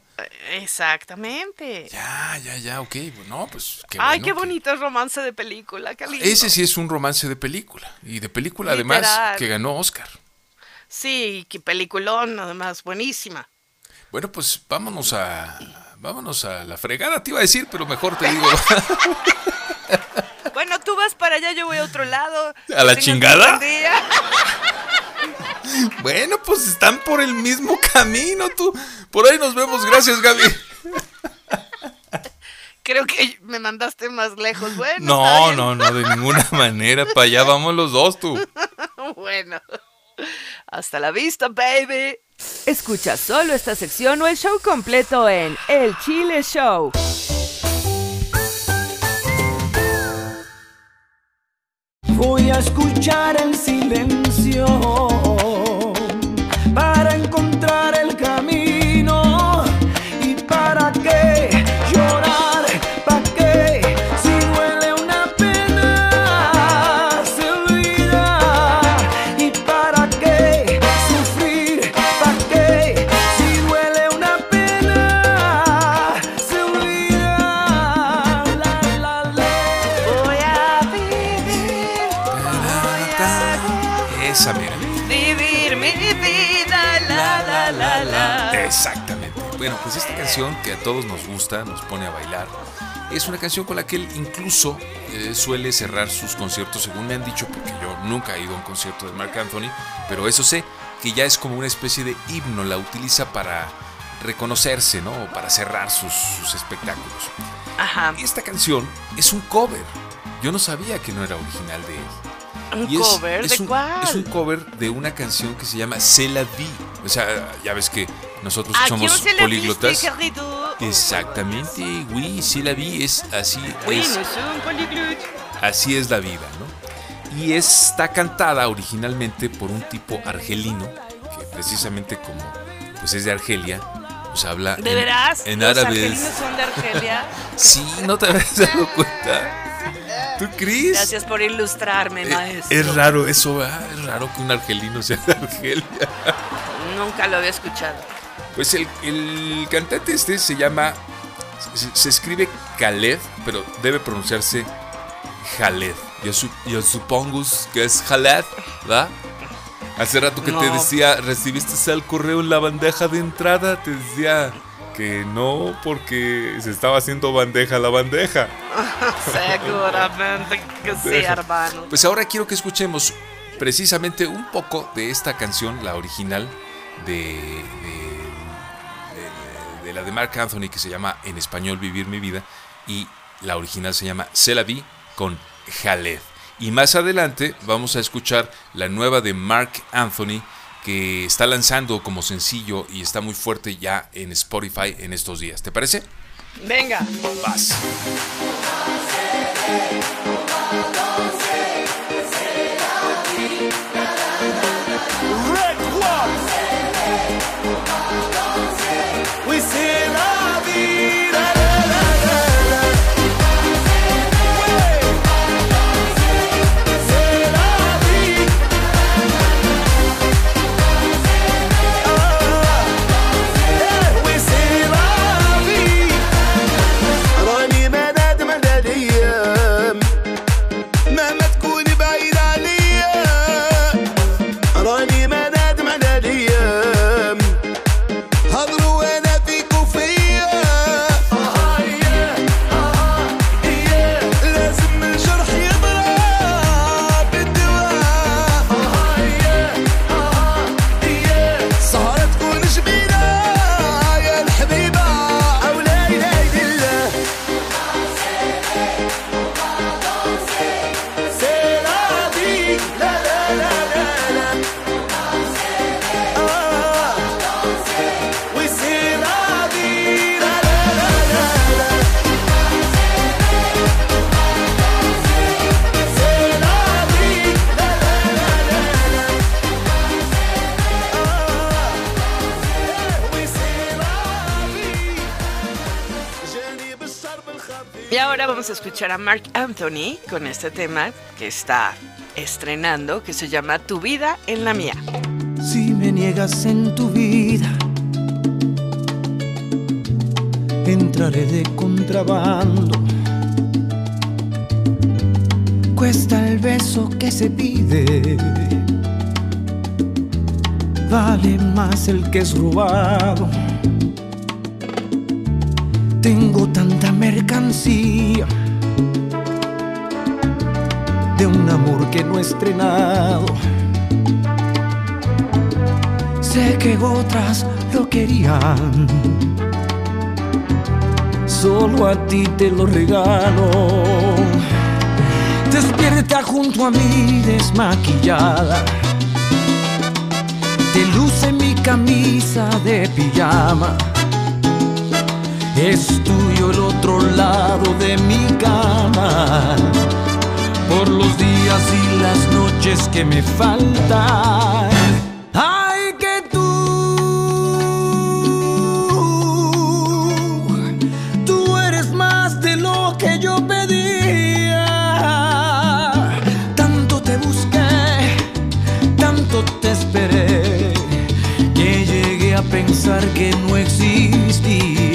Exactamente. Ya, ya, ya, ok. No, pues qué Ay, bueno qué que- bonito romance de película, qué lindo. Ese sí es un romance de película. Y de película, Literal. además, que ganó Oscar. Sí, qué peliculón, además, buenísima. Bueno, pues vámonos a. Vámonos a la fregada, te iba a decir, pero mejor te digo. Tú vas para allá, yo voy a otro lado. ¿A la chingada? bueno, pues están por el mismo camino, tú. Por ahí nos vemos, gracias, Gaby. Creo que me mandaste más lejos. Bueno, No, no, no, de ninguna manera. Para allá vamos los dos, tú. bueno. Hasta la vista, baby. Escucha solo esta sección o el show completo en El Chile Show. Escuchar el silencio canción que a todos nos gusta, nos pone a bailar, es una canción con la que él incluso eh, suele cerrar sus conciertos, según me han dicho, porque yo nunca he ido a un concierto de Mark Anthony, pero eso sé que ya es como una especie de himno, la utiliza para reconocerse, ¿no? Para cerrar sus, sus espectáculos. Ajá. Esta canción es un cover. Yo no sabía que no era original de él. ¿Un Y es- cover? es ¿De un- cuál? Es un cover de una canción que se llama C'est la vie. O sea, ya ves que nosotros ¿A somos políglotas. Exactamente, oui, c'est la vie, es así, es, así es la vida, ¿no? Y está cantada originalmente por un tipo argelino, que precisamente como pues es de Argelia, pues habla ¿De en, veras? en ¿Los árabe. argelinos son de Argelia? Sí, no te habías dado cuenta. ¿Tú crees? Gracias por ilustrarme, Eh, maestro. es raro eso, ¿verdad? Es raro que un argelino sea de Argelia. Nunca lo había escuchado. Pues el, el cantante este se llama. Se, se escribe Khaled, pero debe pronunciarse Jaled. Yo, su- yo supongo que es Jaled, ¿verdad? Hace rato que te decía, ¿recibiste el correo en la bandeja de entrada? Te decía que no, porque se estaba haciendo bandeja la bandeja. Seguramente que sí, hermano. Pues ahora quiero que escuchemos precisamente un poco de esta canción, la original de la de Mark Anthony que se llama en español Vivir mi vida y la original se llama Se la vi con Jaled. Y más adelante vamos a escuchar la nueva de Mark Anthony que está lanzando como sencillo y está muy fuerte ya en Spotify en estos días. ¿Te parece? Venga. Vas. Ahora vamos a escuchar a Mark Anthony con este tema que está estrenando, que se llama Tu vida en la mía. Si me niegas en tu vida, entraré de contrabando. Cuesta el beso que se pide, vale más el que es robado. Tengo tanta mercancía de un amor que no he estrenado. Sé que otras lo querían, solo a ti te lo regalo. Despierta junto a mí desmaquillada, te luce mi camisa de pijama. Es tuyo el otro lado de mi cama por los días y las noches que me faltan. Ay, que tú, tú eres más de lo que yo pedía. Tanto te busqué, tanto te esperé, que llegué a pensar que no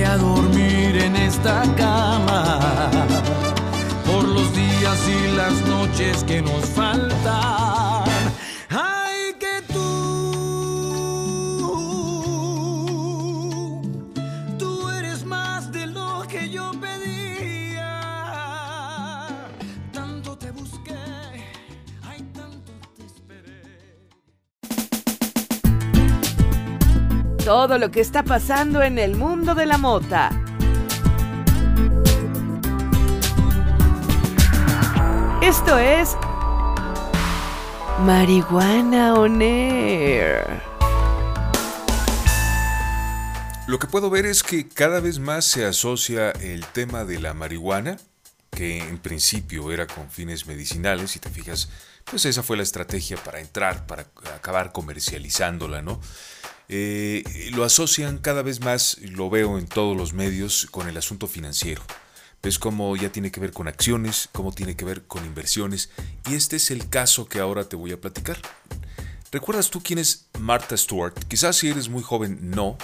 A dormir en esta cama por los días y las noches que nos faltan. Todo lo que está pasando en el mundo de la mota. Esto es Marihuana On. Lo que puedo ver es que cada vez más se asocia el tema de la marihuana, que en principio era con fines medicinales, si te fijas, pues esa fue la estrategia para entrar, para acabar comercializándola, ¿no? Eh, lo asocian cada vez más, lo veo en todos los medios, con el asunto financiero. Ves cómo ya tiene que ver con acciones, cómo tiene que ver con inversiones, y este es el caso que ahora te voy a platicar. ¿Recuerdas tú quién es Martha Stewart? Quizás si eres muy joven, no.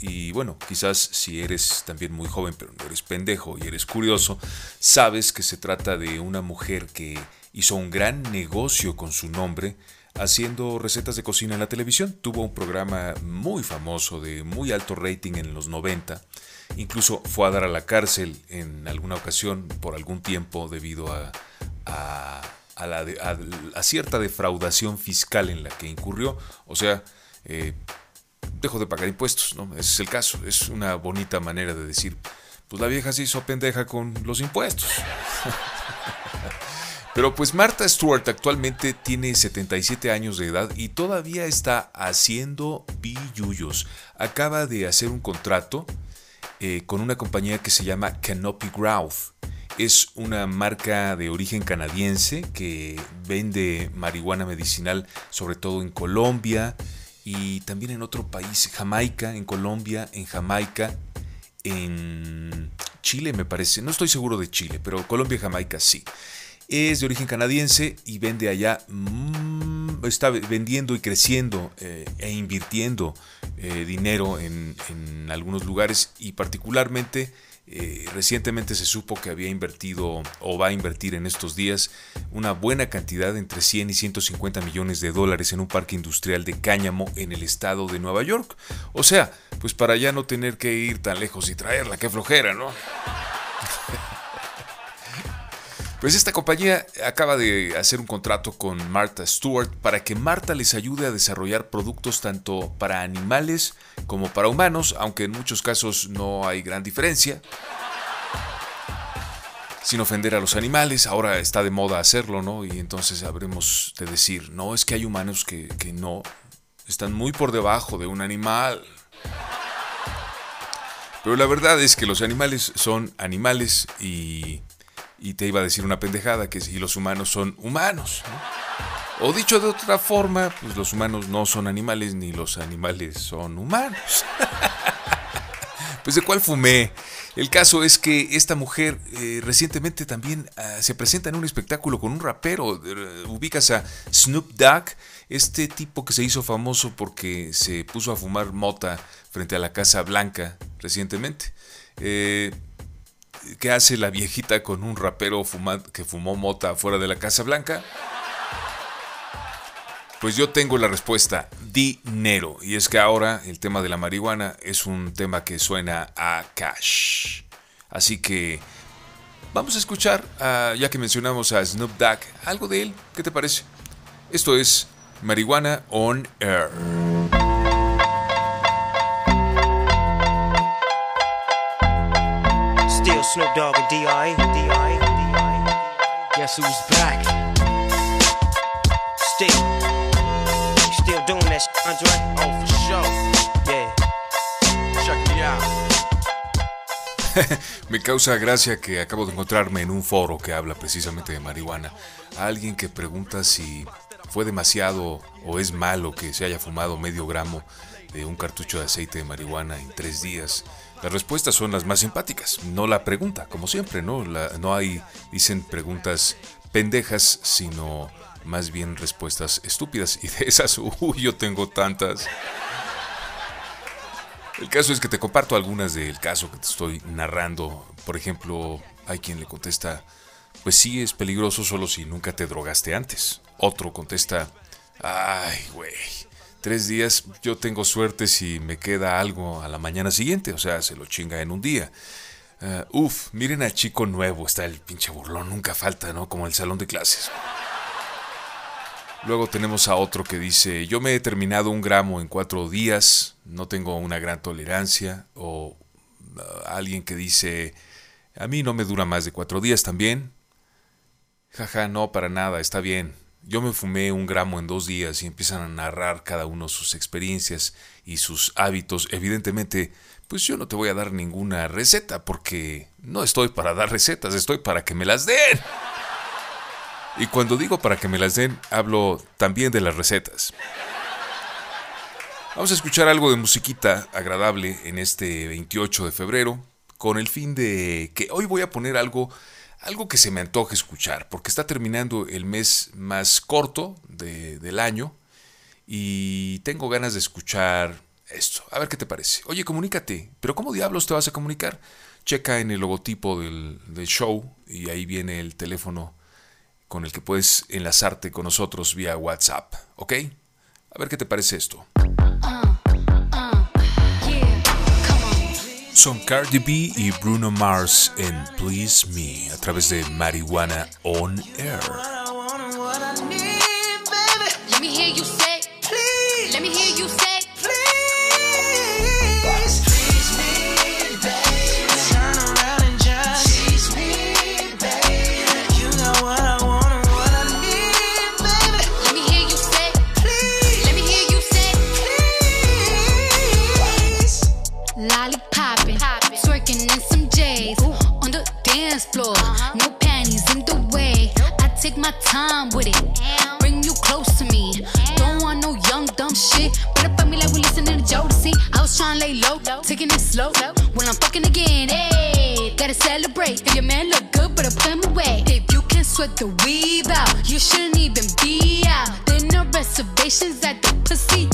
Y bueno, quizás si eres también muy joven, pero no eres pendejo y eres curioso, sabes que se trata de una mujer que hizo un gran negocio con su nombre haciendo recetas de cocina en la televisión. Tuvo un programa muy famoso de muy alto rating en los 90. Incluso fue a dar a la cárcel en alguna ocasión por algún tiempo debido a, a, la cierta defraudación fiscal en la que incurrió. O sea, eh, dejó de pagar impuestos, ¿no? Ese es el caso. Es una bonita manera de decir, pues la vieja se hizo pendeja con los impuestos. Pero pues Martha Stewart actualmente tiene 77 años de edad y todavía está haciendo billullos. Acaba de hacer un contrato eh, con una compañía que se llama Canopy Growth. Es una marca de origen canadiense que vende marihuana medicinal sobre todo en Colombia y también en otro país, Jamaica, en Colombia, en Jamaica, en Chile me parece, no estoy seguro de Chile, pero Colombia y Jamaica sí. Es de origen canadiense y vende allá mm, está vendiendo y creciendo eh, e invirtiendo eh, dinero en, algunos lugares y particularmente eh, recientemente se supo que había invertido o va a invertir en estos días una buena cantidad entre 100 y 150 millones de dólares en un parque industrial de cáñamo en el estado de Nueva York. O sea, pues para ya no tener que ir tan lejos y traerla, qué flojera, ¿no? Pues esta compañía acaba de hacer un contrato con Martha Stewart para que Martha les ayude a desarrollar productos tanto para animales como para humanos, aunque en muchos casos no hay gran diferencia. Sin ofender a los animales, ahora está de moda hacerlo, ¿no? Y entonces habremos de decir, no, es que hay humanos que, que no, están muy por debajo de un animal. Pero la verdad es que los animales son animales y y te iba a decir una pendejada, que si los humanos son humanos. O dicho de otra forma, pues los humanos no son animales ni los animales son humanos. pues de cuál fumé. El caso es que esta mujer eh, recientemente también ah, se presenta en un espectáculo con un rapero. Eh, ubicas a Snoop Dogg, este tipo que se hizo famoso porque se puso a fumar mota frente a la Casa Blanca recientemente. Eh, ¿Qué hace la viejita con un rapero que fumó mota fuera de la Casa Blanca? Pues yo tengo la respuesta, dinero. Y es que ahora el tema de la marihuana es un tema que suena a cash. Así que vamos a escuchar, ya que mencionamos a Snoop Dogg, algo de él. ¿Qué te parece? Esto es Marihuana on Air. Snoop Dogg and D.I. D.I. Guess who's back? Still, still doing that shit, Andre? Oh, for sure. Yeah. Check me out. Me causa gracia que acabo de encontrarme en un foro que habla precisamente de marihuana. alguien que pregunta si fue demasiado o es malo que se haya fumado medio gramo de un cartucho de aceite de marihuana en tres días. Las respuestas son las más simpáticas, no la pregunta, como siempre, ¿no? no hay, dicen preguntas pendejas, sino más bien respuestas estúpidas. Y de esas, uy, yo tengo tantas. El caso es que te comparto algunas del caso que te estoy narrando. Por ejemplo, hay quien le contesta, pues sí, es peligroso solo si nunca te drogaste antes. Otro contesta, ay, güey, tres días, yo tengo suerte si me queda algo a la mañana siguiente, o sea, se lo chinga en un día. Uh, uf, miren al chico nuevo, está el pinche burlón, nunca falta, ¿no? Como el salón de clases. Luego tenemos a otro que dice, yo me he terminado un gramo en cuatro días, no tengo una gran tolerancia. O uh, alguien que dice, a mí no me dura más de cuatro días también. Jaja, no, para nada, está bien. Yo me fumé un gramo en dos días y empiezan a narrar cada uno sus experiencias y sus hábitos. Evidentemente, pues yo no te voy a dar ninguna receta porque no estoy para dar recetas, estoy para que me las den. Y cuando digo para que me las den, hablo también de las recetas. Vamos a escuchar algo de musiquita agradable en este 28 de febrero, con el fin de que hoy voy a poner algo algo que se me antoje escuchar, porque está terminando el mes más corto del año y tengo ganas de escuchar esto. A ver qué te parece. Oye, comunícate, pero ¿cómo diablos te vas a comunicar? Checa en el logotipo del, show y ahí viene el teléfono con el que puedes enlazarte con nosotros vía WhatsApp, ¿ok? A ver qué te parece esto. Son Cardi B y Bruno Mars en Please Me a través de Marihuana On Air. What the weave out. You shouldn't even be out. There no reservations at the pussy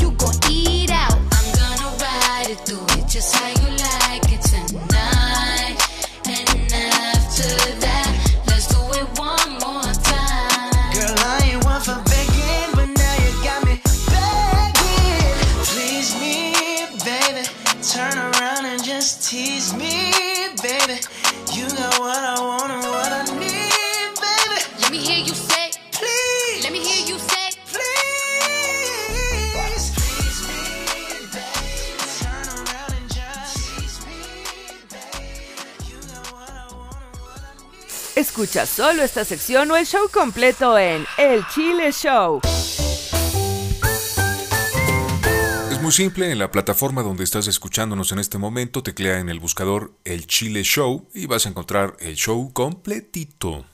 Escucha solo esta sección o el show completo en El Chile Show. Es muy simple, en la plataforma donde estás escuchándonos en este momento, teclea en el buscador El Chile Show y vas a encontrar el show completito.